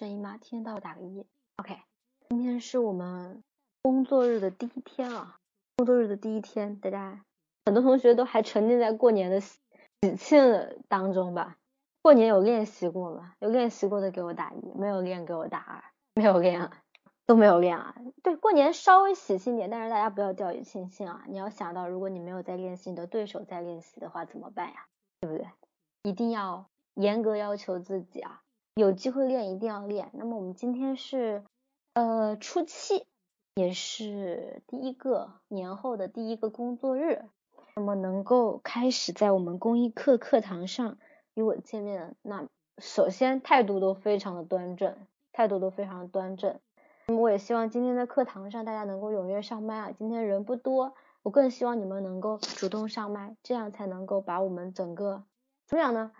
声音吗？听得到打个一。OK，今天是我们工作日的第一天啊，工作日的第一天，大家很多同学都还沉浸在过年的喜庆当中吧？过年有练习过吗？有练习过的给我打一，没有练给我打二，没有练啊都没有练啊。对，过年稍微喜庆点，但是大家不要掉以轻心啊！你要想到，如果你没有在练习，你的对手在练习的话怎么办呀？对不对？一定要严格要求自己啊！有机会练一定要练。那么我们今天是呃初七，也是第一个年后的第一个工作日。那么能够开始在我们公益课课堂上与我见面，那首先态度都非常的端正，态度都非常的端正。那么我也希望今天的课堂上大家能够踊跃上麦啊！今天人不多，我更希望你们能够主动上麦，这样才能够把我们整个怎么样呢？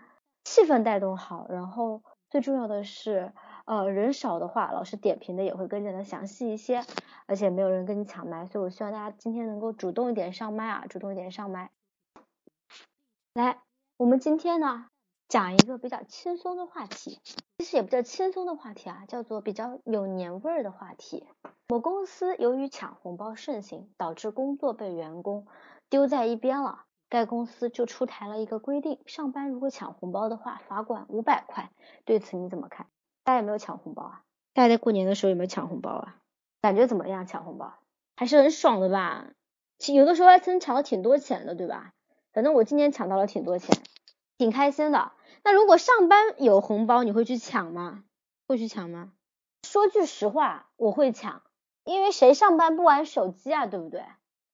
气氛带动好，然后。最重要的是，呃，人少的话，老师点评的也会更加的详细一些，而且没有人跟你抢麦，所以我希望大家今天能够主动一点上麦啊，主动一点上麦。来，我们今天呢讲一个比较轻松的话题，其实也不叫轻松的话题啊，叫做比较有年味儿的话题。某公司由于抢红包盛行，导致工作被员工丢在一边了。该公司就出台了一个规定，上班如果抢红包的话，罚款五百块。对此你怎么看？大家有没有抢红包啊？大家在过年的时候有没有抢红包啊？感觉怎么样？抢红包还是很爽的吧？有的时候还真抢了挺多钱的，对吧？反正我今年抢到了挺多钱，挺开心的。那如果上班有红包，你会去抢吗？会去抢吗？说句实话，我会抢，因为谁上班不玩手机啊？对不对？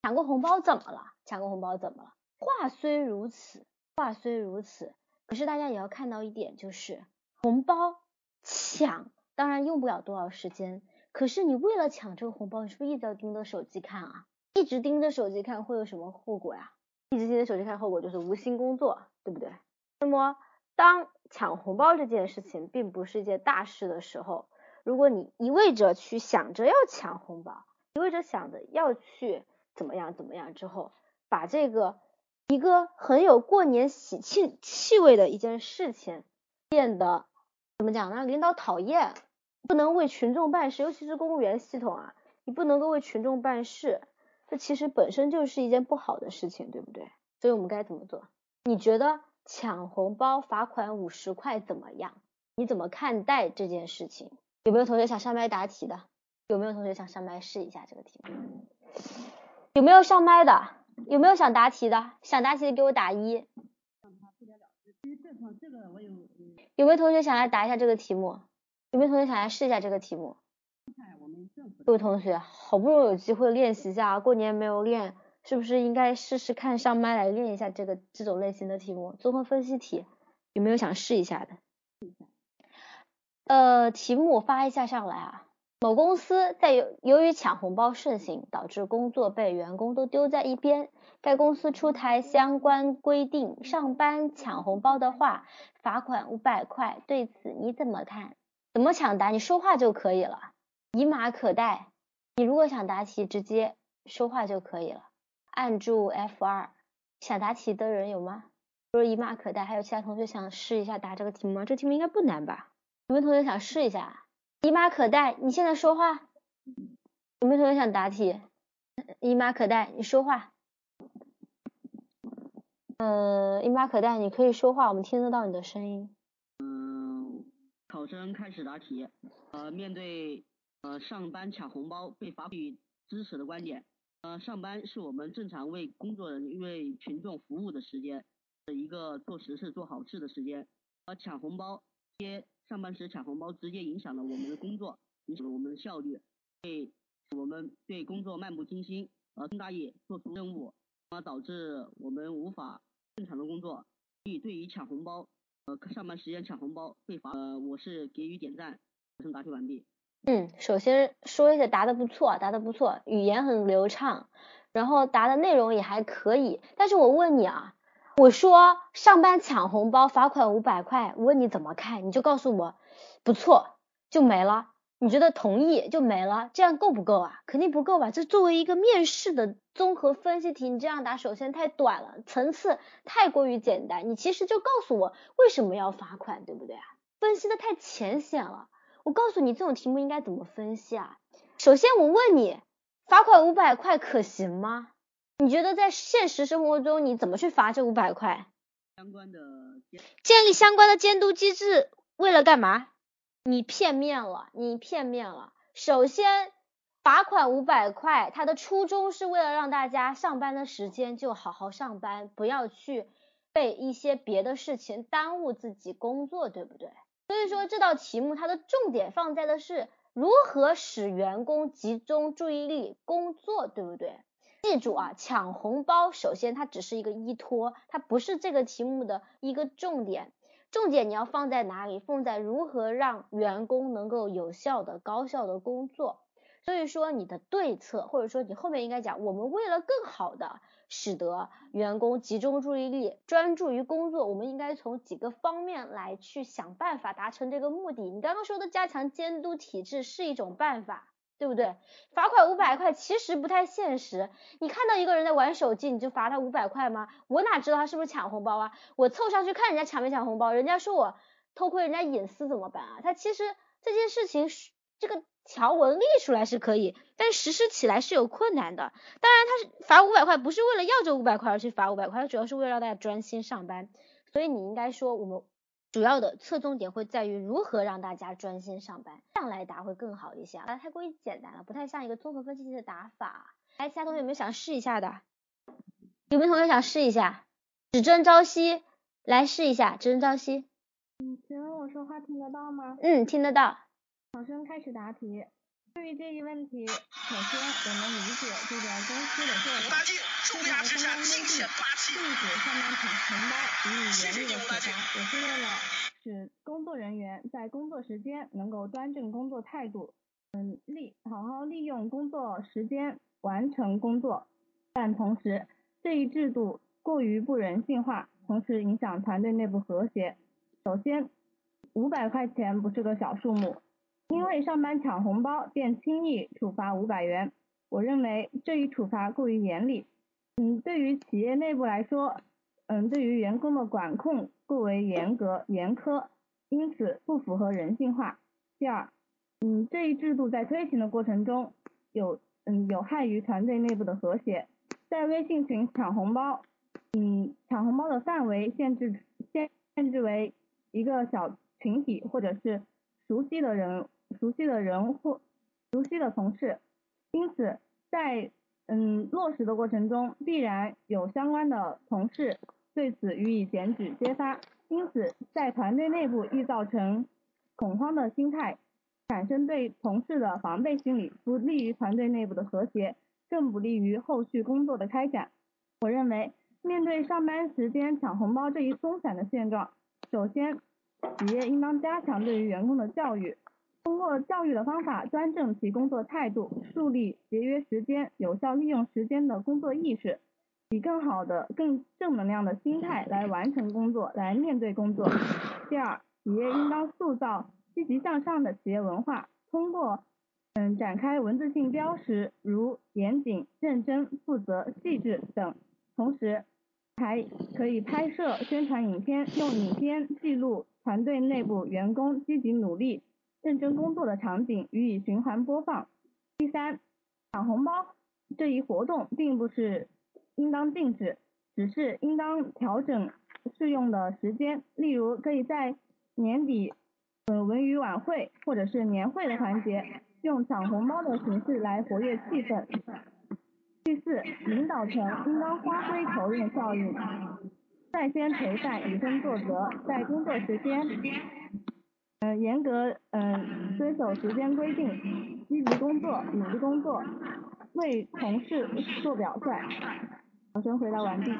抢个红包怎么了？抢个红包怎么了？话虽如此，话虽如此，可是大家也要看到一点，就是红包抢当然用不了多少时间，可是你为了抢这个红包，你是不是一直要盯着手机看啊？一直盯着手机看会有什么后果呀？一直盯着手机看，后果就是无心工作，对不对？那么当抢红包这件事情并不是一件大事的时候，如果你一味着去想着要抢红包，一味着想着要去怎么样怎么样之后，把这个。一个很有过年喜庆气味的一件事情，变得怎么讲呢？领导讨厌，不能为群众办事，尤其是公务员系统啊，你不能够为群众办事，这其实本身就是一件不好的事情，对不对？所以我们该怎么做？你觉得抢红包罚款五十块怎么样？你怎么看待这件事情？有没有同学想上麦答题的？有没有同学想上麦试一下这个题目？有没有上麦的？有没有想答题的？想答题的给我打一。有没有同学想来答一下这个题目？有没有同学想来试一下这个题目？各位同学，好不容易有机会练习一下，过年没有练，是不是应该试试看上麦来练一下这个这种类型的题目？综合分析题，有没有想试一下的？呃，题目发一下上来啊。某公司在由由于抢红包盛行，导致工作被员工都丢在一边。该公司出台相关规定，上班抢红包的话，罚款五百块。对此你怎么看？怎么抢答？你说话就可以了，以马可待。你如果想答题，直接说话就可以了，按住 F 二。想答题的人有吗？说以马可待。还有其他同学想试一下答这个题目吗？这题目应该不难吧？有没有同学想试一下？姨妈可待，你现在说话。有没有同学想答题？姨妈可待，你说话。嗯，姨妈可待，你可以说话，我们听得到你的声音。嗯，考生开始答题。呃，面对呃上班抢红包被罚款支持的观点。呃，上班是我们正常为工作人为群众服务的时间，的一个做实事做好事的时间。而抢红包接。上班时抢红包，直接影响了我们的工作，影响了我们的效率，对我们对工作漫不经心，呃，更大意做出任务，而导致我们无法正常的工作。所以对于抢红包，呃，上班时间抢红包被罚，呃，我是给予点赞。考生答题完毕。嗯，首先说一下答的不错，答的不错，语言很流畅，然后答的内容也还可以。但是我问你啊。我说上班抢红包罚款五百块，我问你怎么看，你就告诉我不错就没了。你觉得同意就没了，这样够不够啊？肯定不够吧？这作为一个面试的综合分析题，你这样答首先太短了，层次太过于简单。你其实就告诉我为什么要罚款，对不对啊？分析的太浅显了。我告诉你这种题目应该怎么分析啊。首先我问你，罚款五百块可行吗？你觉得在现实生活中你怎么去罚这五百块？相关的建立相关的监督机制，为了干嘛？你片面了，你片面了。首先，罚款五百块，它的初衷是为了让大家上班的时间就好好上班，不要去被一些别的事情耽误自己工作，对不对？所以说这道题目它的重点放在的是如何使员工集中注意力工作，对不对？记住啊，抢红包，首先它只是一个依托，它不是这个题目的一个重点。重点你要放在哪里？放在如何让员工能够有效的、高效的工作。所以说你的对策，或者说你后面应该讲，我们为了更好的使得员工集中注意力、专注于工作，我们应该从几个方面来去想办法达成这个目的。你刚刚说的加强监督体制是一种办法。对不对？罚款五百块其实不太现实。你看到一个人在玩手机，你就罚他五百块吗？我哪知道他是不是抢红包啊？我凑上去看人家抢没抢红包，人家说我偷窥人家隐私怎么办啊？他其实这件事情是这个条文立出来是可以，但实施起来是有困难的。当然他是罚五百块，不是为了要这五百块而去罚五百块，他主要是为了让大家专心上班。所以你应该说我们。主要的侧重点会在于如何让大家专心上班，这样来答会更好一些。啊，太过于简单了，不太像一个综合分析题的答法。来，其他同学有没有想试一下的？有没有同学想试一下？只争朝夕，来试一下，只争朝夕。嗯，请问我说话听得到吗？嗯，听得到。考生开始答题。对于这一问题，首先我们理解这个公司的做法，这条相关规定禁止上班抢红包给予严厉的处罚，也是为了使工作人员在工作时间能够端正工作态度，嗯，利好好利用工作时间完成工作。但同时，这一制度过于不人性化，同时影响团队内部和谐。首先，五百块钱不是个小数目。因为上班抢红包便轻易处罚五百元，我认为这一处罚过于严厉。嗯，对于企业内部来说，嗯，对于员工的管控过为严格严苛，因此不符合人性化。第二，嗯，这一制度在推行的过程中有嗯有害于团队内部的和谐。在微信群抢红包，嗯，抢红包的范围限制限限制为一个小群体或者是熟悉的人。熟悉的人或熟悉的同事，因此在嗯落实的过程中，必然有相关的同事对此予以检举揭发，因此在团队内部易造成恐慌的心态，产生对同事的防备心理，不利于团队内部的和谐，更不利于后续工作的开展。我认为，面对上班时间抢红包这一松散的现状，首先企业应当加强对于员工的教育。通过教育的方法，端正其工作态度，树立节约时间、有效利用时间的工作意识，以更好的、更正能量的心态来完成工作，来面对工作。第二，企业应当塑造积极向上的企业文化，通过嗯展开文字性标识，如严谨、认真、负责、细致等，同时还可以拍摄宣传影片，用影片记录团队内部员工积极努力。认真工作的场景予以循环播放。第三，抢红包这一活动并不是应当禁止，只是应当调整适用的时间。例如，可以在年底呃文娱晚会或者是年会的环节，用抢红包的形式来活跃气氛。第四，领导层应当发挥头雁效应，率先陪伴，以身作则，在工作时间。嗯，严格嗯遵守时间规定，积极工作，努力工作，为同事做表率。考生回答完毕。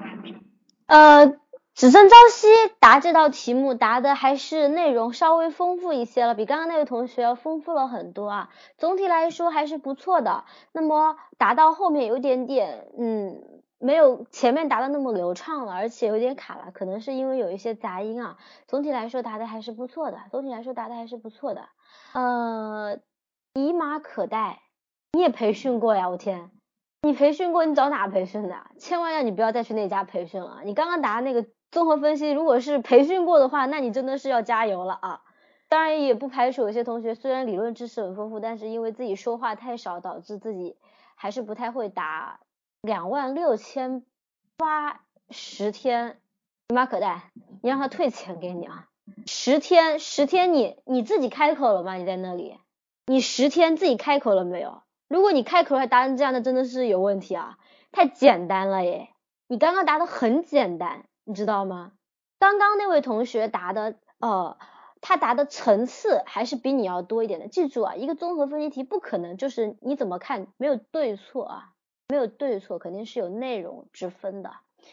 呃，只争朝夕答这道题目答的还是内容稍微丰富一些了，比刚刚那位同学要丰富了很多啊。总体来说还是不错的。那么答到后面有点点嗯。没有前面答的那么流畅了，而且有点卡了，可能是因为有一些杂音啊。总体来说答的还是不错的，总体来说答的还是不错的。呃，以马可待，你也培训过呀？我天，你培训过？你找哪培训的？千万要你不要再去那家培训了。你刚刚答那个综合分析，如果是培训过的话，那你真的是要加油了啊！当然也不排除有些同学虽然理论知识很丰富，但是因为自己说话太少，导致自己还是不太会答。两万六千八十天，尼玛可代，你让他退钱给你啊！十天，十天你你自己开口了吗？你在那里，你十天自己开口了没有？如果你开口还答成这样，那真的是有问题啊！太简单了耶，你刚刚答的很简单，你知道吗？刚刚那位同学答的，呃。他答的层次还是比你要多一点的。记住啊，一个综合分析题不可能就是你怎么看没有对错啊，没有对错，肯定是有内容之分的。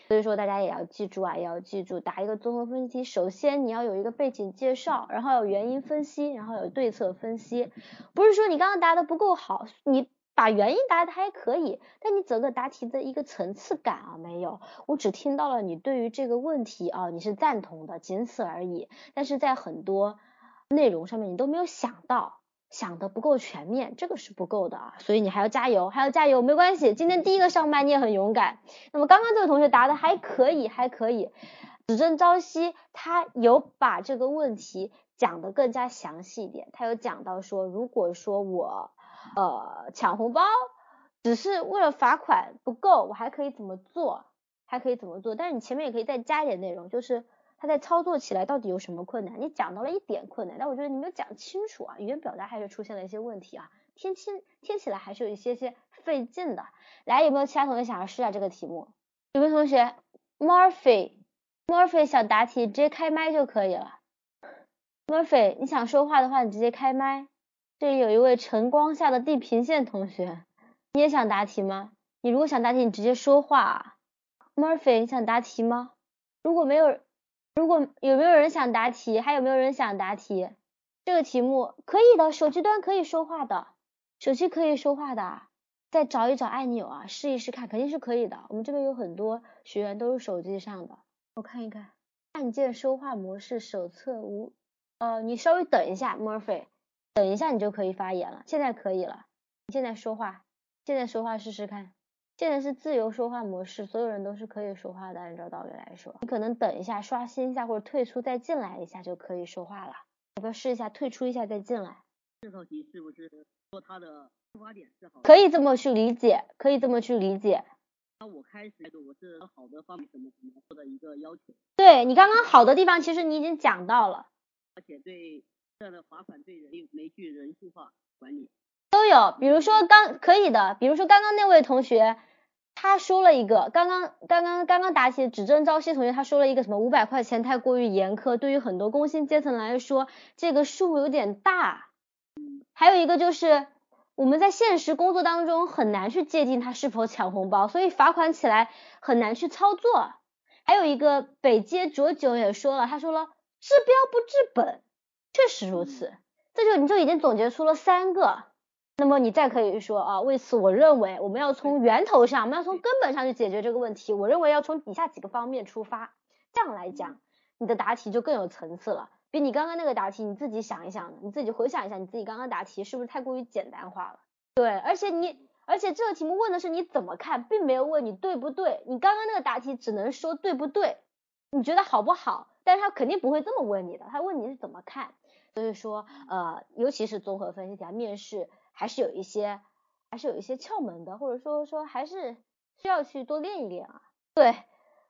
所以说大家也要记住啊，也要记住答一个综合分析题，首先你要有一个背景介绍，然后有原因分析，然后有对策分析。不是说你刚刚答的不够好，你。把原因答的还可以，但你整个答题的一个层次感啊没有，我只听到了你对于这个问题啊你是赞同的，仅此而已。但是在很多内容上面你都没有想到，想的不够全面，这个是不够的啊，所以你还要加油，还要加油，没关系，今天第一个上班你也很勇敢。那么刚刚这位同学答的还可以，还可以，指正朝夕他有把这个问题讲的更加详细一点，他有讲到说，如果说我。呃，抢红包只是为了罚款不够，我还可以怎么做？还可以怎么做？但是你前面也可以再加一点内容，就是他在操作起来到底有什么困难？你讲到了一点困难，但我觉得你没有讲清楚啊，语言表达还是出现了一些问题啊，听清听起来还是有一些些费劲的。来，有没有其他同学想要试下这个题目？有没有同学？Murphy，Murphy 想答题，直接开麦就可以了。Murphy，你想说话的话，你直接开麦。这里有一位晨光下的地平线同学，你也想答题吗？你如果想答题，你直接说话。Murphy，你想答题吗？如果没有，如果有没有人想答题？还有没有人想答题？这个题目可以的，手机端可以说话的，手机可以说话的。再找一找按钮啊，试一试看，肯定是可以的。我们这边有很多学员都是手机上的，我看一看，按键说话模式手册无，呃，你稍微等一下，Murphy。等一下，你就可以发言了。现在可以了，你现在说话，现在说话试试看。现在是自由说话模式，所有人都是可以说话的。按照道理来说，你可能等一下，刷新一下或者退出再进来一下就可以说话了。要不要试一下退出一下再进来？这道题是不是说它的出发点是好？可以这么去理解，可以这么去理解。那我开始我是好的方面怎么怎么做的一个要求？对你刚刚好的地方，其实你已经讲到了，而且对。这样的罚款对人没具人性化管理都有，比如说刚可以的，比如说刚刚那位同学他说了一个，刚刚刚刚刚刚答题指正朝夕同学他说了一个什么五百块钱太过于严苛，对于很多工薪阶层来说这个数有点大。还有一个就是我们在现实工作当中很难去界定他是否抢红包，所以罚款起来很难去操作。还有一个北街卓九也说了，他说了治标不治本。确实如此，这就你就已经总结出了三个。那么你再可以说啊，为此我认为我们要从源头上，我们要从根本上去解决这个问题。我认为要从以下几个方面出发，这样来讲，你的答题就更有层次了。比你刚刚那个答题，你自己想一想，你自己回想一下，你自己刚刚答题是不是太过于简单化了？对，而且你，而且这个题目问的是你怎么看，并没有问你对不对。你刚刚那个答题只能说对不对，你觉得好不好？但是他肯定不会这么问你的，他问你是怎么看。所以说，呃，尤其是综合分析题啊，面试还是有一些，还是有一些窍门的，或者说说还是需要去多练一练啊。对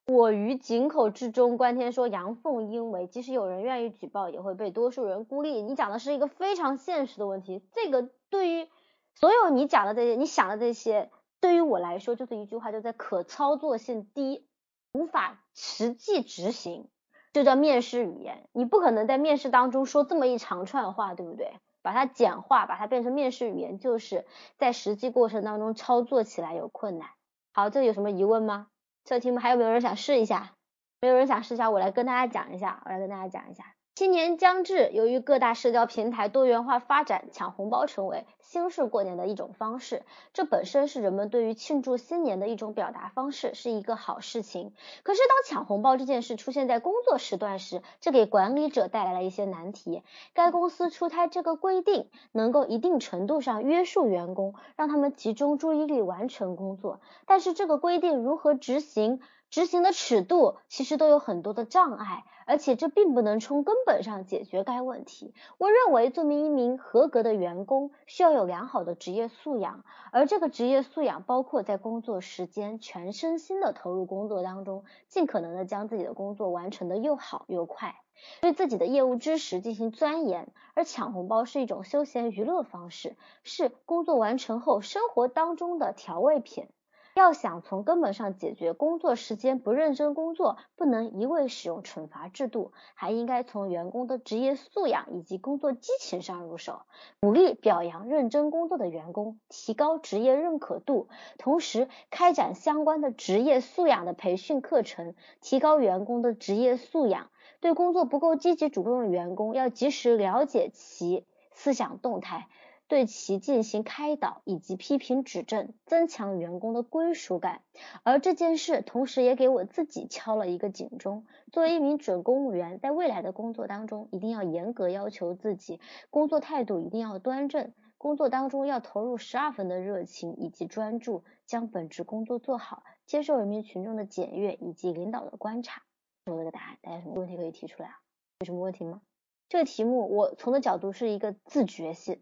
我于井口之中，关天说阳奉阴违，即使有人愿意举报，也会被多数人孤立。你讲的是一个非常现实的问题，这个对于所有你讲的这些，你想的这些，对于我来说就是一句话，就在可操作性低，无法实际执行。就叫面试语言，你不可能在面试当中说这么一长串话，对不对？把它简化，把它变成面试语言，就是在实际过程当中操作起来有困难。好，这有什么疑问吗？这题目还有没有人想试一下？没有人想试一下，我来跟大家讲一下，我来跟大家讲一下。新年将至，由于各大社交平台多元化发展，抢红包成为新式过年的一种方式。这本身是人们对于庆祝新年的一种表达方式，是一个好事情。可是，当抢红包这件事出现在工作时段时，这给管理者带来了一些难题。该公司出台这个规定，能够一定程度上约束员工，让他们集中注意力完成工作。但是，这个规定如何执行？执行的尺度其实都有很多的障碍，而且这并不能从根本上解决该问题。我认为，作为一名合格的员工，需要有良好的职业素养，而这个职业素养包括在工作时间全身心的投入工作当中，尽可能的将自己的工作完成的又好又快，对自己的业务知识进行钻研。而抢红包是一种休闲娱乐方式，是工作完成后生活当中的调味品。要想从根本上解决工作时间不认真工作，不能一味使用惩罚制度，还应该从员工的职业素养以及工作激情上入手，鼓励表扬认真工作的员工，提高职业认可度，同时开展相关的职业素养的培训课程，提高员工的职业素养。对工作不够积极主动的员工，要及时了解其思想动态。对其进行开导以及批评指正，增强员工的归属感。而这件事同时也给我自己敲了一个警钟：作为一名准公务员，在未来的工作当中，一定要严格要求自己，工作态度一定要端正，工作当中要投入十二分的热情以及专注，将本职工作做好，接受人民群众的检阅以及领导的观察。我这个答案，大家什么问题可以提出来啊？有什么问题吗？这个题目我从的角度是一个自觉性。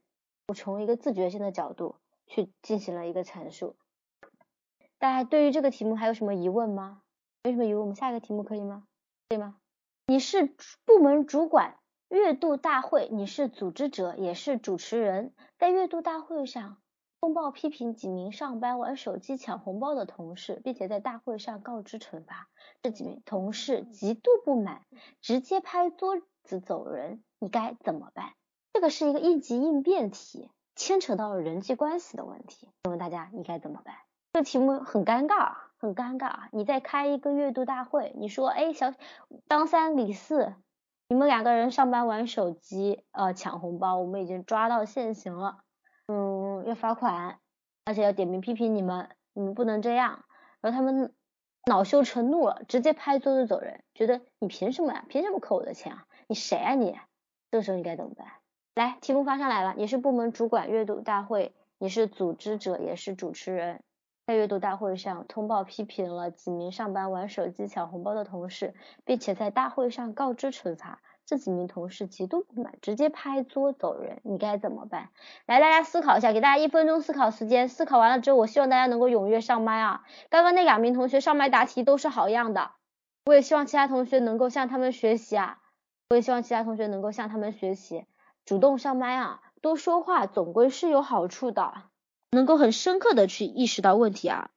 我从一个自觉性的角度去进行了一个阐述，大家对于这个题目还有什么疑问吗？没什么疑问，我们下一个题目可以吗？可以吗？你是部门主管，月度大会你是组织者也是主持人，在月度大会上通报批评几名上班玩手机抢红包的同事，并且在大会上告知惩罚，这几名同事极度不满，直接拍桌子走人，你该怎么办？这个是一个应急应变题，牵扯到了人际关系的问题。请问大家应该怎么办？这个题目很尴尬，很尴尬。你在开一个月度大会，你说，哎，小张三李四，你们两个人上班玩手机，呃，抢红包，我们已经抓到现行了，嗯，要罚款，而且要点名批评你们，你们不能这样。然后他们恼羞成怒了，直接拍桌子走人，觉得你凭什么呀？凭什么扣我的钱啊？你谁啊你？这个时候你该怎么办？来，题目发上来了。你是部门主管，阅读大会，你是组织者，也是主持人，在阅读大会上通报批评了几名上班玩手机抢红包的同事，并且在大会上告知惩罚。这几名同事极度不满，直接拍桌走人。你该怎么办？来，大家思考一下，给大家一分钟思考时间。思考完了之后，我希望大家能够踊跃上麦啊！刚刚那两名同学上麦答题都是好样的，我也希望其他同学能够向他们学习啊！我也希望其他同学能够向他们学习。主动上麦啊，多说话总归是有好处的，能够很深刻的去意识到问题啊。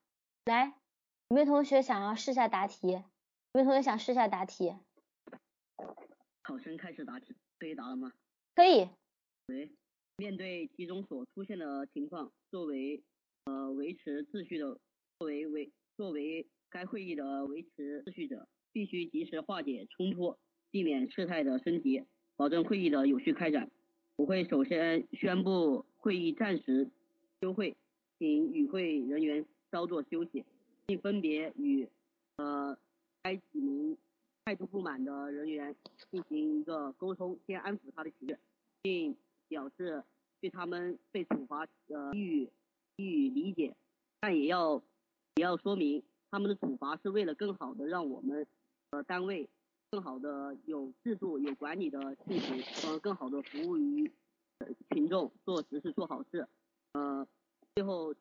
来，有没有同学想要试下答题？有没有同学想试下答题？考生开始答题，可以答了吗？可以。喂，面对题中所出现的情况，作为呃维持秩序的，作为维作为该会议的维持秩序者，必须及时化解冲突，避免事态的升级。保证会议的有序开展。我会首先宣布会议暂时休会，请与会人员稍作休息，并分别与呃该几名态度不满的人员进行一个沟通，先安抚他的情绪，并表示对他们被处罚呃予以予以理解，但也要也要说明他们的处罚是为了更好的让我们呃单位。更好的有制度、有管理的进行，呃，更好的服务于群众，做实事、做好事，呃，最后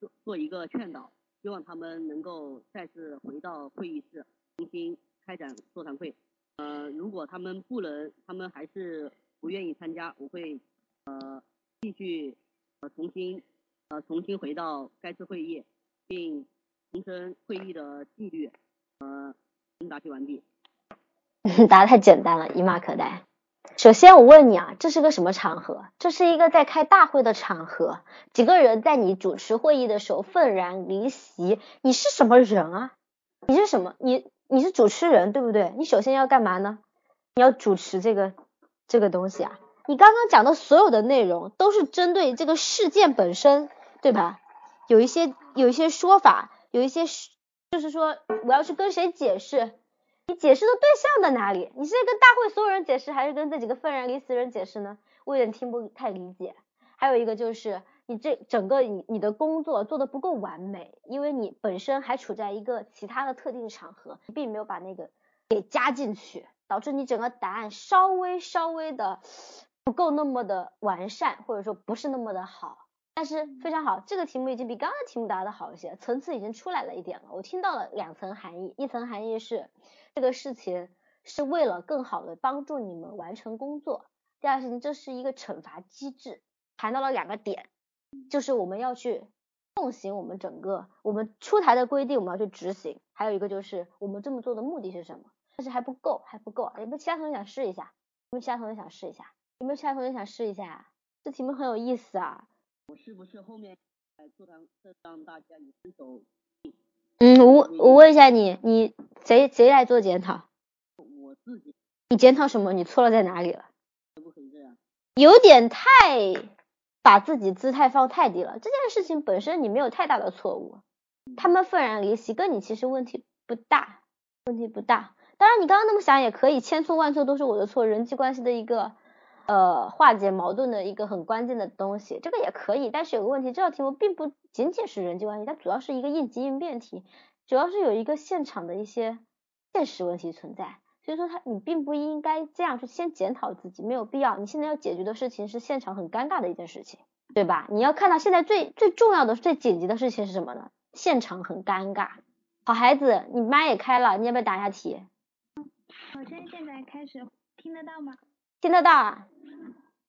做做一个劝导，希望他们能够再次回到会议室，重新开展座谈会。呃，如果他们不能，他们还是不愿意参加，我会呃继续呃重新呃重新回到该次会议，并重申会议的纪律。呃，答题完毕。答的太简单了，一马可待。首先我问你啊，这是个什么场合？这是一个在开大会的场合，几个人在你主持会议的时候愤然离席，你是什么人啊？你是什么？你你是主持人对不对？你首先要干嘛呢？你要主持这个这个东西啊。你刚刚讲的所有的内容都是针对这个事件本身，对吧？有一些有一些说法，有一些是就是说我要去跟谁解释。你解释的对象在哪里？你是跟大会所有人解释，还是跟这几个愤然离席人解释呢？我有点听不太理解。还有一个就是你这整个你你的工作做的不够完美，因为你本身还处在一个其他的特定场合，并没有把那个给加进去，导致你整个答案稍微稍微的不够那么的完善，或者说不是那么的好。但是非常好，这个题目已经比刚刚题目答的好一些，层次已经出来了一点了。我听到了两层含义，一层含义是这个事情是为了更好的帮助你们完成工作，第二事情这是一个惩罚机制，谈到了两个点，就是我们要去奉行我们整个我们出台的规定，我们要去执行，还有一个就是我们这么做的目的是什么？但是还不够，还不够，有没有其他同学想试一下？有没有其他同学想试一下？有没有其他同学想试一下？这题目很有意思啊。我是不是后面在座堂让大家以伸手？嗯，我我问一下你，你谁谁来做检讨？我自己。你检讨什么？你错了在哪里了？可不可以这样？有点太把自己姿态放太低了。这件事情本身你没有太大的错误，他们愤然离席，跟你其实问题不大，问题不大。当然你刚刚那么想也可以，千错万错都是我的错，人际关系的一个。呃，化解矛盾的一个很关键的东西，这个也可以，但是有个问题，这道题目并不仅仅是人际关系，它主要是一个应急应变题，主要是有一个现场的一些现实问题存在，所以说它你并不应该这样去先检讨自己，没有必要。你现在要解决的事情是现场很尴尬的一件事情，对吧？你要看到现在最最重要的、最紧急的事情是什么呢？现场很尴尬。好孩子，你麦也开了，你要不要答一下题？好，先现在开始，听得到吗？听得到啊。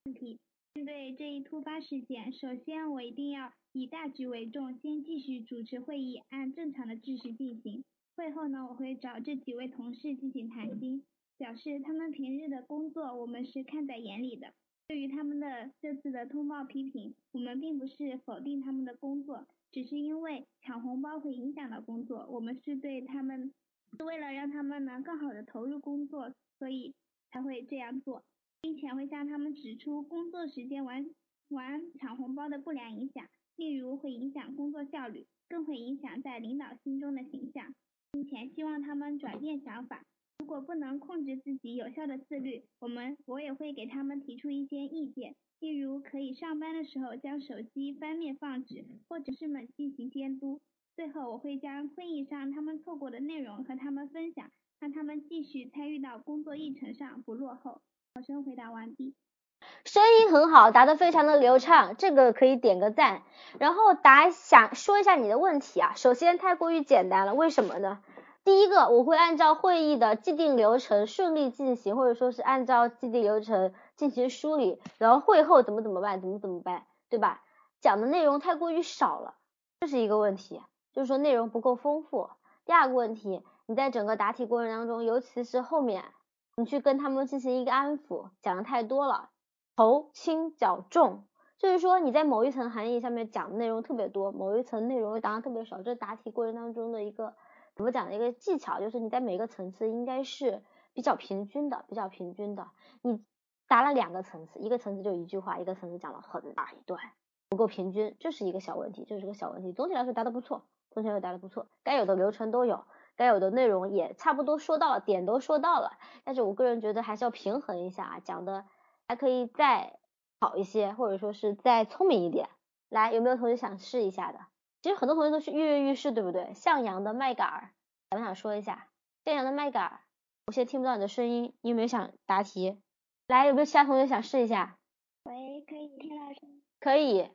问题：面对这一突发事件，首先我一定要以大局为重，先继续主持会议，按正常的秩序进行。会后呢，我会找这几位同事进行谈心，表示他们平日的工作我们是看在眼里的。对于他们的这次的通报批评，我们并不是否定他们的工作，只是因为抢红包会影响到工作，我们是对他们是为了让他们能更好的投入工作，所以才会这样做。并且会向他们指出工作时间玩玩抢红包的不良影响，例如会影响工作效率，更会影响在领导心中的形象，并且希望他们转变想法。如果不能控制自己有效的自律，我们我也会给他们提出一些意见，例如可以上班的时候将手机翻面放置，或者是们进行监督。最后我会将会议上他们错过的内容和他们分享，让他们继续参与到工作议程上，不落后。考生回答完毕，声音很好，答得非常的流畅，这个可以点个赞。然后答想说一下你的问题啊，首先太过于简单了，为什么呢？第一个，我会按照会议的既定流程顺利进行，或者说是按照既定流程进行梳理，然后会后怎么怎么办，怎么怎么办，对吧？讲的内容太过于少了，这是一个问题，就是说内容不够丰富。第二个问题，你在整个答题过程当中，尤其是后面。你去跟他们进行一个安抚，讲的太多了，头轻脚重，就是说你在某一层含义下面讲的内容特别多，某一层内容又答的特别少，这是答题过程当中的一个怎么讲的一个技巧，就是你在每个层次应该是比较平均的，比较平均的。你答了两个层次，一个层次就一句话，一个层次讲了很大一段，不够平均，这是一个小问题，这是个小问题。总体来说答的不错，总体来说答的不错，该有的流程都有。该有的内容也差不多说到了，点都说到了，但是我个人觉得还是要平衡一下啊，讲的还可以再好一些，或者说是再聪明一点。来，有没有同学想试一下的？其实很多同学都是跃跃欲试，对不对？向阳的麦秆儿，想不想说一下？向阳的麦秆儿，我现在听不到你的声音，你有没有想答题？来，有没有其他同学想试一下？喂，可以听到声？可以。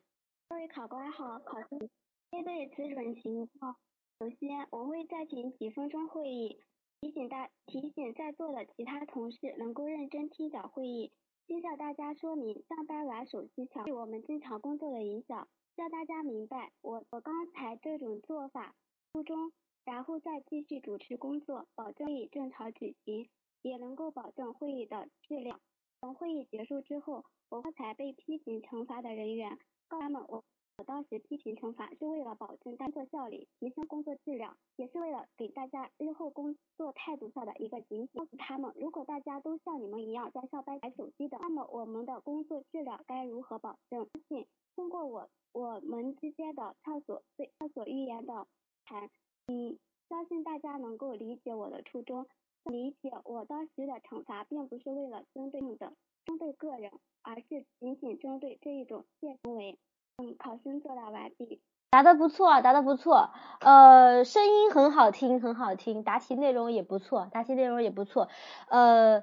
各位考官好，考生面对此种情况。首先，我会暂停几分钟会议，提醒大提醒在座的其他同事能够认真听讲会议，先向大家说明上班玩手机抢对我们正常工作的影响，让大家明白我我刚才这种做法初衷，然后再继续主持工作，保证会议正常举行，也能够保证会议的质量。等会议结束之后，我刚才被批评惩罚的人员，告他们我。我当时批评惩罚是为了保证工作效率、提升工作质量，也是为了给大家日后工作态度上的一个警醒。告诉他们，如果大家都像你们一样在上班玩手机的，那么我们的工作质量该如何保证？相信通过我我们之间的畅所对畅所欲言的谈，嗯，相信大家能够理解我的初衷，理解我当时的惩罚并不是为了针对你的针对个人，而是仅仅针对这一种现行为。嗯，考生作答完毕。答的不错，答的不错，呃，声音很好听，很好听，答题内容也不错，答题内容也不错，呃，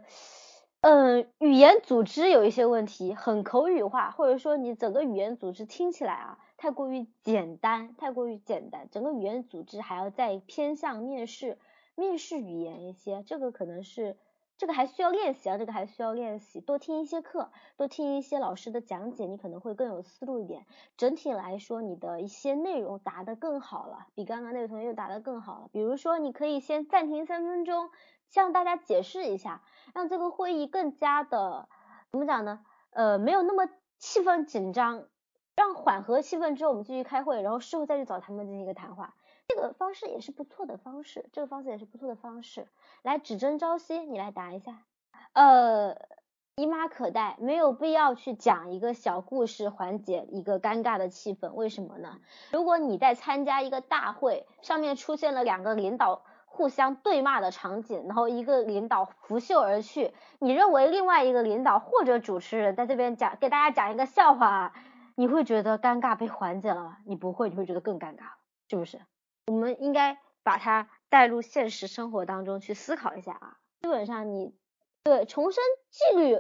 嗯，语言组织有一些问题，很口语化，或者说你整个语言组织听起来啊，太过于简单，太过于简单，整个语言组织还要再偏向面试，面试语言一些，这个可能是。这个还需要练习啊，这个还需要练习，多听一些课，多听一些老师的讲解，你可能会更有思路一点。整体来说，你的一些内容答得更好了，比刚刚那位同学又答得更好了。比如说，你可以先暂停三分钟，向大家解释一下，让这个会议更加的怎么讲呢？呃，没有那么气氛紧张，让缓和气氛之后，我们继续开会，然后事后再去找他们进行一个谈话。这个方式也是不错的方式，这个方式也是不错的方式。来，只争朝夕，你来答一下。呃，姨妈可待，没有必要去讲一个小故事缓解一个尴尬的气氛，为什么呢？如果你在参加一个大会，上面出现了两个领导互相对骂的场景，然后一个领导拂袖而去，你认为另外一个领导或者主持人在这边讲给大家讲一个笑话，你会觉得尴尬被缓解了吗？你不会，你会觉得更尴尬，是不是？我们应该把它带入现实生活当中去思考一下啊。基本上你对重申纪律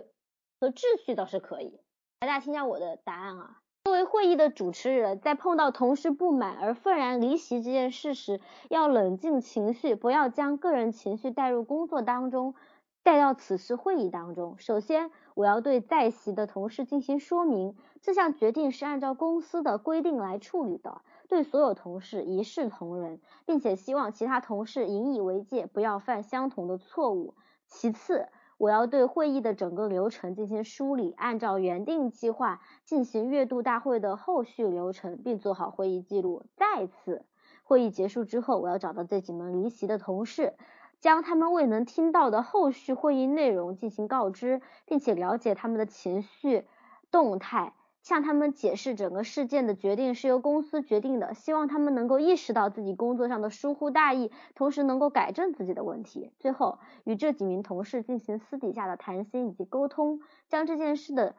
和秩序倒是可以。大家听一下我的答案啊。作为会议的主持人，在碰到同事不满而愤然离席这件事时，要冷静情绪，不要将个人情绪带入工作当中，带到此次会议当中。首先，我要对在席的同事进行说明，这项决定是按照公司的规定来处理的。对所有同事一视同仁，并且希望其他同事引以为戒，不要犯相同的错误。其次，我要对会议的整个流程进行梳理，按照原定计划进行月度大会的后续流程，并做好会议记录。再次，会议结束之后，我要找到这几名离席的同事，将他们未能听到的后续会议内容进行告知，并且了解他们的情绪动态。向他们解释整个事件的决定是由公司决定的，希望他们能够意识到自己工作上的疏忽大意，同时能够改正自己的问题。最后，与这几名同事进行私底下的谈心以及沟通，将这件事的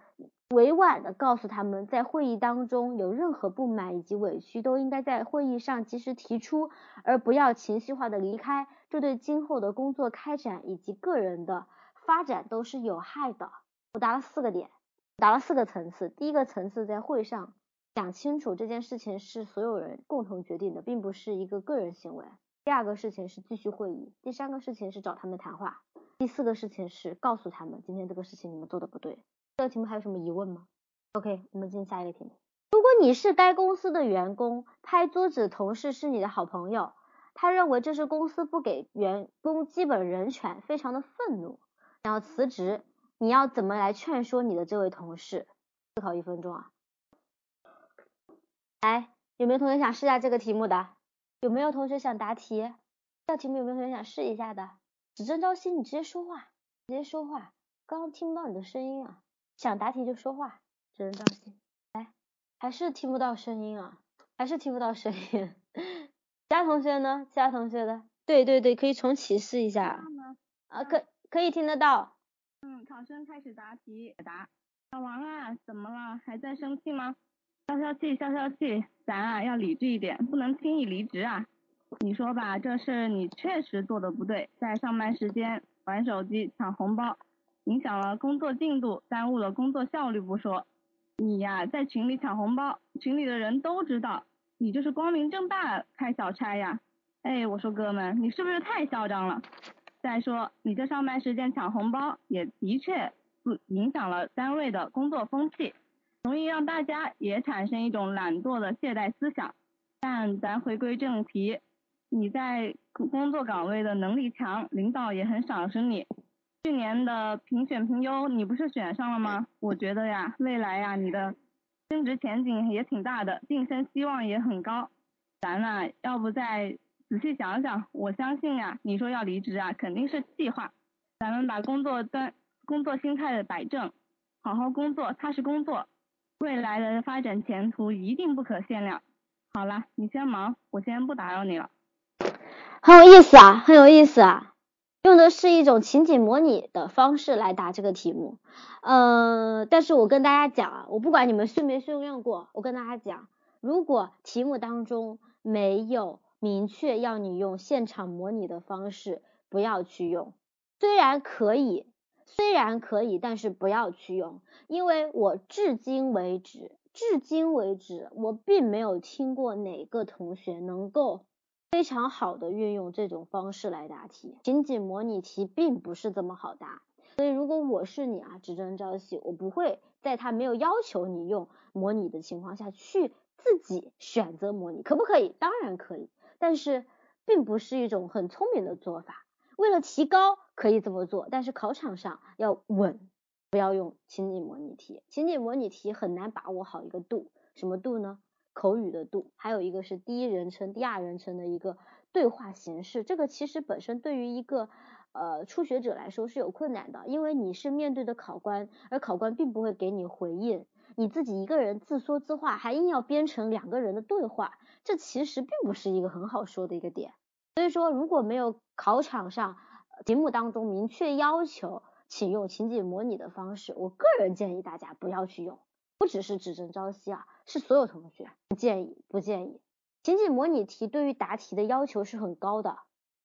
委婉的告诉他们，在会议当中有任何不满以及委屈，都应该在会议上及时提出，而不要情绪化的离开，这对今后的工作开展以及个人的发展都是有害的。我答了四个点。答了四个层次，第一个层次在会上讲清楚这件事情是所有人共同决定的，并不是一个个人行为。第二个事情是继续会议，第三个事情是找他们谈话，第四个事情是告诉他们今天这个事情你们做的不对。这个题目还有什么疑问吗？OK，我们进下一个题目。如果你是该公司的员工，拍桌子同事是你的好朋友，他认为这是公司不给员工基本人权，非常的愤怒，然后辞职。你要怎么来劝说你的这位同事？思考一分钟啊！来，有没有同学想试下这个题目的？有没有同学想答题？这道题目有没有同学想试一下的？只争朝夕，你直接说话，直接说话。刚刚听不到你的声音啊！想答题就说话，只争朝夕。来，还是听不到声音啊？还是听不到声音？其他同学呢？其他同学的？对对对，可以重启试一下。啊，可可以听得到。嗯，考生开始答题。答，小王啊，怎么了？还在生气吗？消消气，消消气，咱啊要理智一点，不能轻易离职啊。你说吧，这事你确实做的不对，在上班时间玩手机抢红包，影响了工作进度，耽误了工作效率不说，你呀在群里抢红包，群里的人都知道，你就是光明正大开小差呀。哎，我说哥们，你是不是太嚣张了？再说，你这上班时间抢红包，也的确不影响了单位的工作风气，容易让大家也产生一种懒惰的懈怠思想。但咱回归正题，你在工作岗位的能力强，领导也很赏识你。去年的评选评优，你不是选上了吗？我觉得呀，未来呀，你的升职前景也挺大的，晋升希望也很高。咱啊，要不再。仔细想想，我相信呀，你说要离职啊，肯定是计划。咱们把工作端、工作心态的摆正，好好工作，踏实工作，未来的发展前途一定不可限量。好了，你先忙，我先不打扰你了。很有意思啊，很有意思啊。用的是一种情景模拟的方式来答这个题目。呃，但是我跟大家讲啊，我不管你们训没训练过，我跟大家讲，如果题目当中没有明确要你用现场模拟的方式，不要去用。虽然可以，虽然可以，但是不要去用，因为我至今为止，至今为止，我并没有听过哪个同学能够非常好的运用这种方式来答题。情景模拟题并不是这么好答，所以如果我是你啊，只争朝夕，我不会在他没有要求你用模拟的情况下去自己选择模拟，可不可以？当然可以，但是并不是一种很聪明的做法。为了提高，可以这么做，但是考场上要稳，不要用情景模拟题。情景模拟题很难把握好一个度，什么度呢？口语的度，还有一个是第一人称、第二人称的一个对话形式。这个其实本身对于一个呃初学者来说是有困难的，因为你是面对的考官，而考官并不会给你回应，你自己一个人自说自话，还硬要编成两个人的对话，这其实并不是一个很好说的一个点。所以说，如果没有考场上题目当中明确要求，请用情景模拟的方式，我个人建议大家不要去用。不只是只争朝夕啊，是所有同学不建议，不建议。情景模拟题对于答题的要求是很高的，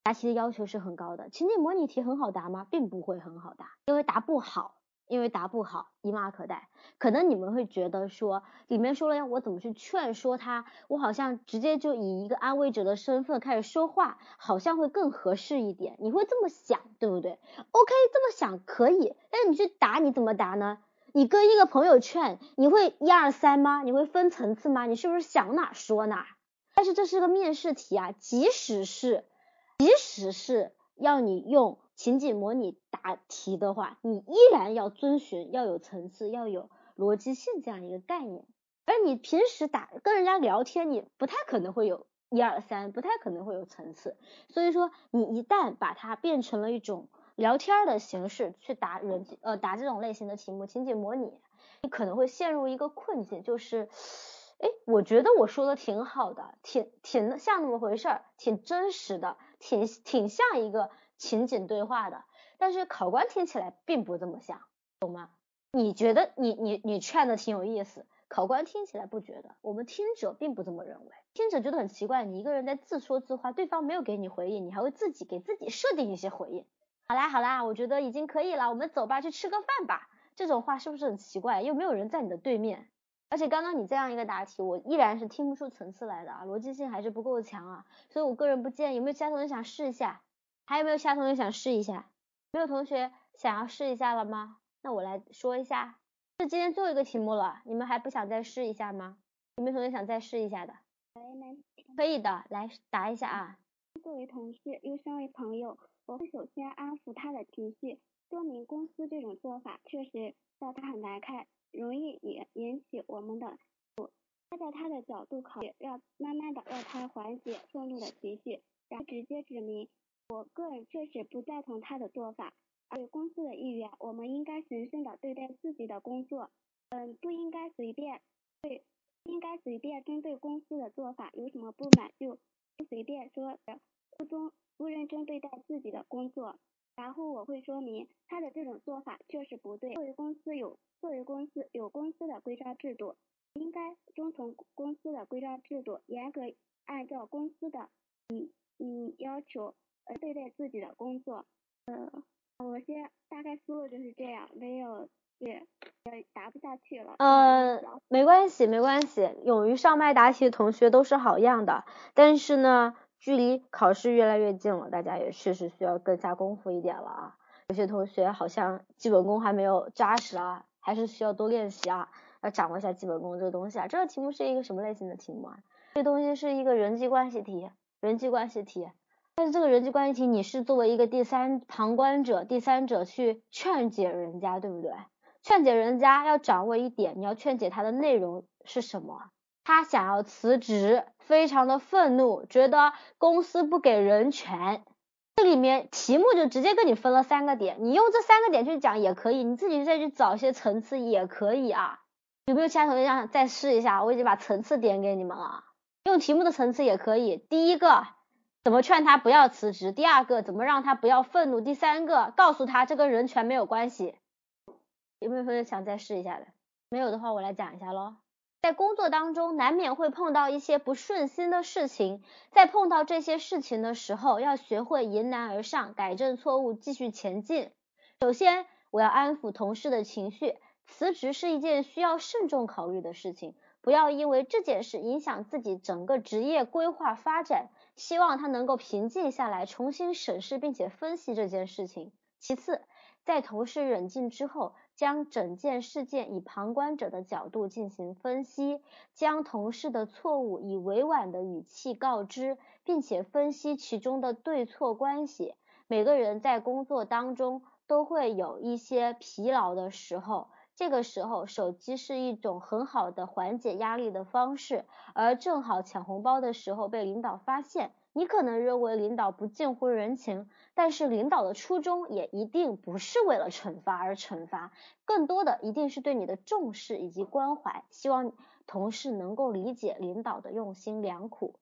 答题的要求是很高的。情景模拟题很好答吗？并不会很好答，因为答不好。因为答不好，一骂可待。可能你们会觉得说，里面说了要我怎么去劝说他，我好像直接就以一个安慰者的身份开始说话，好像会更合适一点。你会这么想，对不对？OK，这么想可以。但是你去答，你怎么答呢？你跟一个朋友劝，你会一二三吗？你会分层次吗？你是不是想哪说哪？但是这是个面试题啊，即使是，即使是要你用。情景模拟答题的话，你依然要遵循要有层次、要有逻辑性这样一个概念。而你平时打跟人家聊天，你不太可能会有一二三，不太可能会有层次。所以说，你一旦把它变成了一种聊天的形式去答人呃答这种类型的题目，情景模拟，你可能会陷入一个困境，就是，哎，我觉得我说的挺好的，挺挺像那么回事儿，挺真实的，挺挺像一个。情景对话的，但是考官听起来并不这么想，懂吗？你觉得你你你劝的挺有意思，考官听起来不觉得，我们听者并不这么认为，听者觉得很奇怪，你一个人在自说自话，对方没有给你回应，你还会自己给自己设定一些回应。好啦好啦，我觉得已经可以了，我们走吧，去吃个饭吧。这种话是不是很奇怪？又没有人在你的对面，而且刚刚你这样一个答题，我依然是听不出层次来的啊，逻辑性还是不够强啊，所以我个人不建议。有没有其他同学想试一下？还有没有其他同学想试一下？没有同学想要试一下了吗？那我来说一下，是今天最后一个题目了，你们还不想再试一下吗？有没有同学想再试一下的？可以的，来答一下啊。作为同事又身为朋友，我会首先安抚他的情绪，说明公司这种做法确实让他很难堪，容易引引起我们的。站在他的角度考虑，让慢慢的让他缓解愤怒的情绪，然后直接指明。我个人确实不赞同他的做法，而公司的意愿，我们应该审慎的对待自己的工作，嗯，不应该随便对，应该随便针对公司的做法有什么不满就不随便说，不中不认真对待自己的工作。然后我会说明他的这种做法确实不对。作为公司有作为公司有公司的规章制度，应该遵从公司的规章制度，严格按照公司的嗯嗯要求。呃，对待自己的工作，嗯，我先大概思路就是这样，没有也也答不下去了。呃，没关系，没关系，勇于上麦答题的同学都是好样的。但是呢，距离考试越来越近了，大家也确实需要更下功夫一点了啊。有些同学好像基本功还没有扎实啊，还是需要多练习啊，要掌握一下基本功这个东西啊。这个题目是一个什么类型的题目啊？这东西是一个人际关系题，人际关系题。但是这个人际关系题，你是作为一个第三旁观者、第三者去劝解人家，对不对？劝解人家要掌握一点，你要劝解他的内容是什么？他想要辞职，非常的愤怒，觉得公司不给人权。这里面题目就直接跟你分了三个点，你用这三个点去讲也可以，你自己再去找一些层次也可以啊。有没有其他同学想再试一下？我已经把层次点给你们了，用题目的层次也可以。第一个。怎么劝他不要辞职？第二个，怎么让他不要愤怒？第三个，告诉他这跟人权没有关系。有没有同学想再试一下的？没有的话，我来讲一下喽。在工作当中，难免会碰到一些不顺心的事情，在碰到这些事情的时候，要学会迎难而上，改正错误，继续前进。首先，我要安抚同事的情绪，辞职是一件需要慎重考虑的事情，不要因为这件事影响自己整个职业规划发展。希望他能够平静下来，重新审视并且分析这件事情。其次，在同事冷静之后，将整件事件以旁观者的角度进行分析，将同事的错误以委婉的语气告知，并且分析其中的对错关系。每个人在工作当中都会有一些疲劳的时候。这个时候，手机是一种很好的缓解压力的方式，而正好抢红包的时候被领导发现，你可能认为领导不近乎人情，但是领导的初衷也一定不是为了惩罚而惩罚，更多的一定是对你的重视以及关怀，希望同事能够理解领导的用心良苦。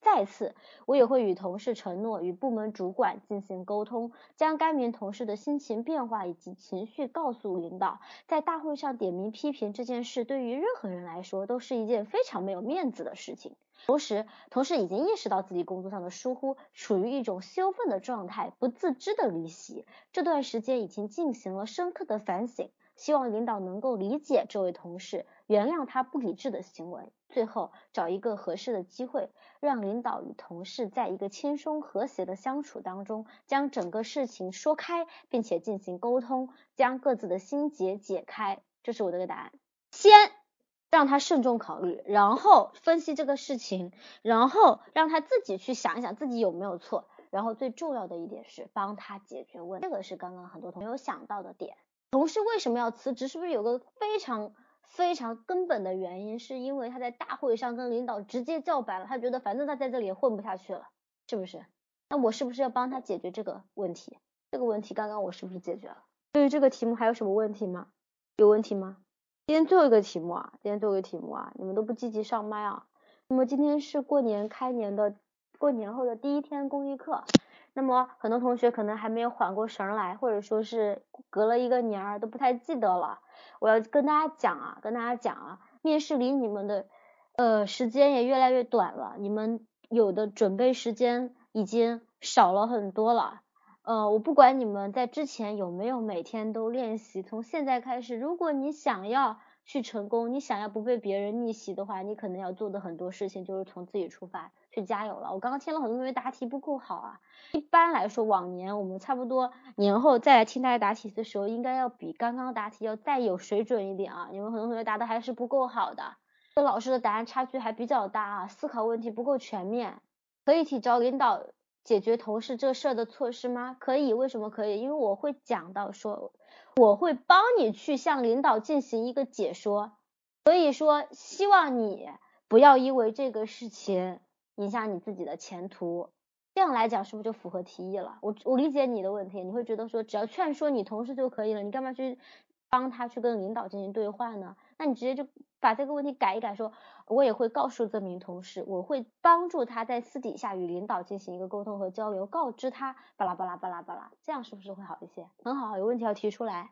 再次，我也会与同事承诺，与部门主管进行沟通，将该名同事的心情变化以及情绪告诉领导。在大会上点名批评这件事，对于任何人来说都是一件非常没有面子的事情。同时，同事已经意识到自己工作上的疏忽，处于一种羞愤的状态，不自知的离席。这段时间已经进行了深刻的反省，希望领导能够理解这位同事，原谅他不理智的行为。最后，找一个合适的机会。让领导与同事在一个轻松和谐的相处当中，将整个事情说开，并且进行沟通，将各自的心结解开。这是我的个答案。先让他慎重考虑，然后分析这个事情，然后让他自己去想一想自己有没有错，然后最重要的一点是帮他解决问题。这个是刚刚很多同学没有想到的点。同事为什么要辞职？是不是有个非常？非常根本的原因，是因为他在大会上跟领导直接叫板了，他觉得反正他在这里也混不下去了，是不是？那我是不是要帮他解决这个问题？这个问题刚刚我是不是解决了？对于这个题目还有什么问题吗？有问题吗？今天最后一个题目啊，今天最后一个题目啊，你们都不积极上麦啊。那么今天是过年开年的过年后的第一天公益课，那么很多同学可能还没有缓过神来，或者说是隔了一个年儿都不太记得了。我要跟大家讲啊，跟大家讲啊，面试离你们的呃时间也越来越短了，你们有的准备时间已经少了很多了。呃，我不管你们在之前有没有每天都练习，从现在开始，如果你想要去成功，你想要不被别人逆袭的话，你可能要做的很多事情就是从自己出发。去加油了！我刚刚听了很多同学答题不够好啊。一般来说，往年我们差不多年后再来听大家答题的时候，应该要比刚刚答题要再有水准一点啊。你们很多同学答的还是不够好的，跟老师的答案差距还比较大啊，思考问题不够全面。可以提找领导解决同事这事儿的措施吗？可以，为什么可以？因为我会讲到说，我会帮你去向领导进行一个解说。所以说，希望你不要因为这个事情。影响你自己的前途，这样来讲是不是就符合提议了？我我理解你的问题，你会觉得说只要劝说你同事就可以了，你干嘛去帮他去跟领导进行对话呢？那你直接就把这个问题改一改，说我也会告诉这名同事，我会帮助他在私底下与领导进行一个沟通和交流，告知他巴拉巴拉巴拉巴拉，这样是不是会好一些？很好，有问题要提出来。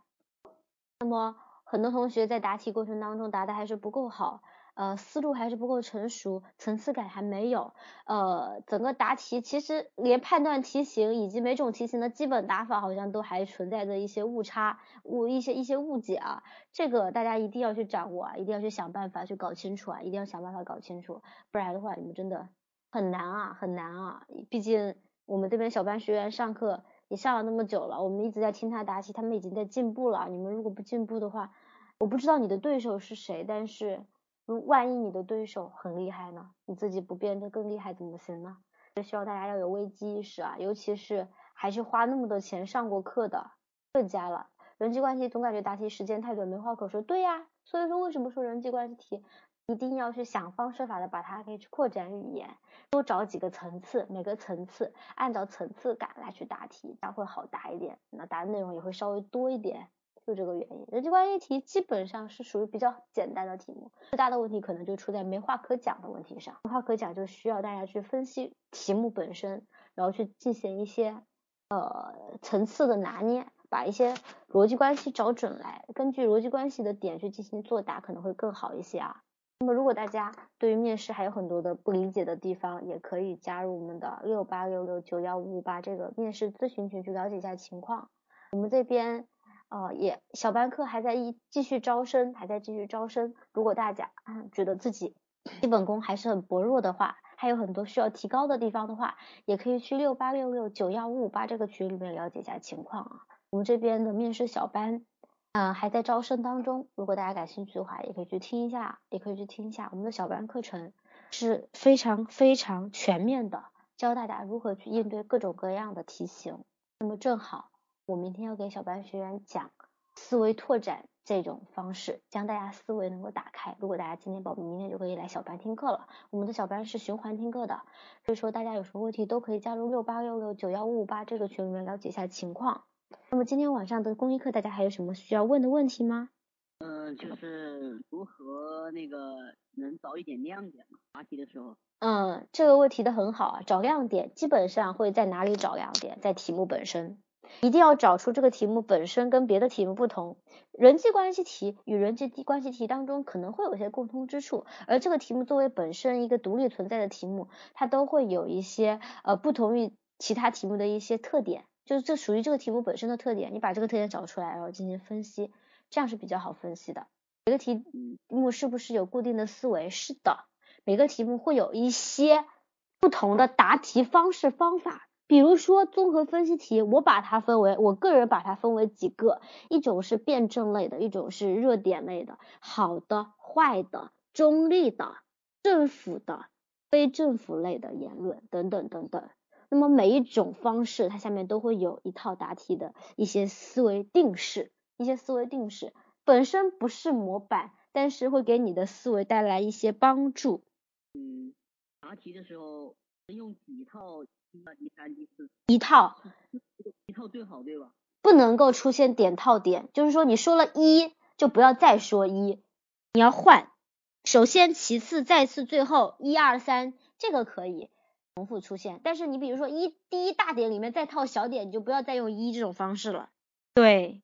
那么很多同学在答题过程当中答的还是不够好。呃，思路还是不够成熟，层次感还没有。呃，整个答题其实连判断题型以及每种题型的基本打法，好像都还存在着一些误差、误一些一些误解啊。这个大家一定要去掌握啊，一定要去想办法去搞清楚啊，一定要想办法搞清楚，不然的话你们真的很难啊，很难啊。毕竟我们这边小班学员上课也上了那么久了，我们一直在听他答题，他们已经在进步了。你们如果不进步的话，我不知道你的对手是谁，但是。如万一你的对手很厉害呢？你自己不变得更厉害怎么行呢？就希望大家要有危机意识啊，尤其是还是花那么多钱上过课的，更加了。人际关系总感觉答题时间太短，没话可说。对呀，所以说为什么说人际关系题一定要去想方设法的把它给去扩展语言，多找几个层次，每个层次按照层次感来去答题，这样会好答一点，那答的内容也会稍微多一点。就这个原因。人际关系题基本上是属于比较简单的题目，最大的问题可能就出在没话可讲的问题上。没话可讲就需要大家去分析题目本身，然后去进行一些呃层次的拿捏，把一些逻辑关系找准来，根据逻辑关系的点去进行作答，可能会更好一些啊。那么如果大家对于面试还有很多的不理解的地方，也可以加入我们的六八六六九幺五五八这个面试咨询群去了解一下情况。我们这边呃也小班课还在一继续招生，还在继续招生。如果大家觉得自己 基本功还是很薄弱的话，还有很多需要提高的地方的话，也可以去六八六六九幺五五八这个群里面了解一下情况啊。我们这边的面试小班。嗯，还在招生当中。如果大家感兴趣的话，也可以去听一下，也可以去听一下我们的小班课程，是非常非常全面的，教大家如何去应对各种各样的题型。那么正好，我明天要给小班学员讲思维拓展这种方式，将大家思维能够打开。如果大家今天报名，明天就可以来小班听课了。我们的小班是循环听课的，所以说大家有什么问题都可以加入六八六六九幺五五八这个群里面了解一下情况。那么今天晚上的公益课，大家还有什么需要问的问题吗？呃，就是如何那个能找一点亮点嘛？答题的时候。嗯，这个问题的很好啊，找亮点基本上会在哪里找亮点？在题目本身，一定要找出这个题目本身跟别的题目不同。人际关系题与人际关系题当中可能会有一些共通之处，而这个题目作为本身一个独立存在的题目，它都会有一些呃不同于其他题目的一些特点。就是这属于这个题目本身的特点，你把这个特点找出来，然后进行分析，这样是比较好分析的。每个题目是不是有固定的思维？是的，每个题目会有一些不同的答题方式方法。比如说综合分析题，我把它分为，我个人把它分为几个，一种是辩证类的，一种是热点类的，好的、坏的、中立的、政府的、非政府类的言论等等等等。那么每一种方式，它下面都会有一套答题的一些思维定式，一些思维定式本身不是模板，但是会给你的思维带来一些帮助。嗯，答题的时候用几套？一、二、三、四。一套。一套最好，对吧？不能够出现点套点，就是说你说了一就不要再说一，你要换。首先，其次，再次，最后，一二三，这个可以。重复出现，但是你比如说一第一大点里面再套小点，你就不要再用一这种方式了。对，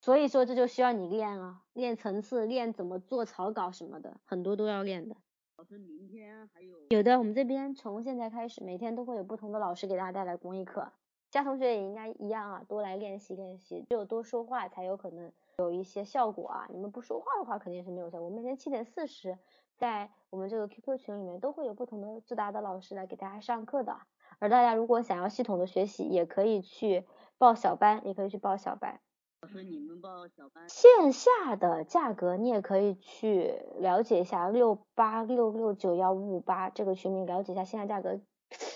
所以说这就需要你练啊，练层次，练怎么做草稿什么的，很多都要练的。老师，明天还有？有的，我们这边从现在开始，每天都会有不同的老师给大家带来公益课，其他同学也应该一样啊，多来练习练习，只有多说话才有可能有一些效果啊，你们不说话的话肯定是没有效果。每天七点四十。在我们这个 QQ 群里面，都会有不同的自答的老师来给大家上课的。而大家如果想要系统的学习，也可以去报小班，也可以去报小班。老师，你们报小班？线下的价格你也可以去了解一下，六八六六九幺五五八这个群名了解一下线下价格。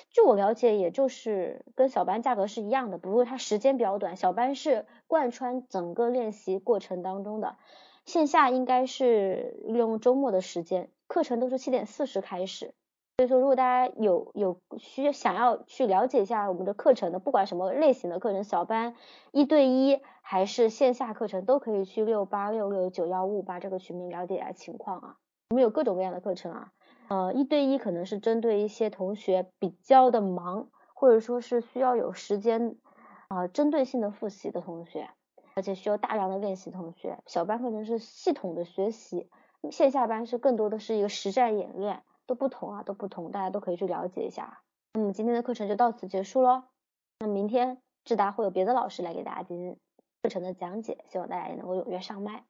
据我了解，也就是跟小班价格是一样的，不过它时间比较短，小班是贯穿整个练习过程当中的。线下应该是利用周末的时间，课程都是七点四十开始，所以说如果大家有有需要想要去了解一下我们的课程的，不管什么类型的课程，小班、一对一还是线下课程，都可以去六八六六九幺五八这个群名了解一下情况啊。我们有各种各样的课程啊，呃，一对一可能是针对一些同学比较的忙，或者说是需要有时间啊针对性的复习的同学。而且需要大量的练习，同学，小班课程是系统的学习，线下班是更多的是一个实战演练，都不同啊，都不同，大家都可以去了解一下。那么今天的课程就到此结束喽，那明天智达会有别的老师来给大家进行课程的讲解，希望大家也能够踊跃上麦。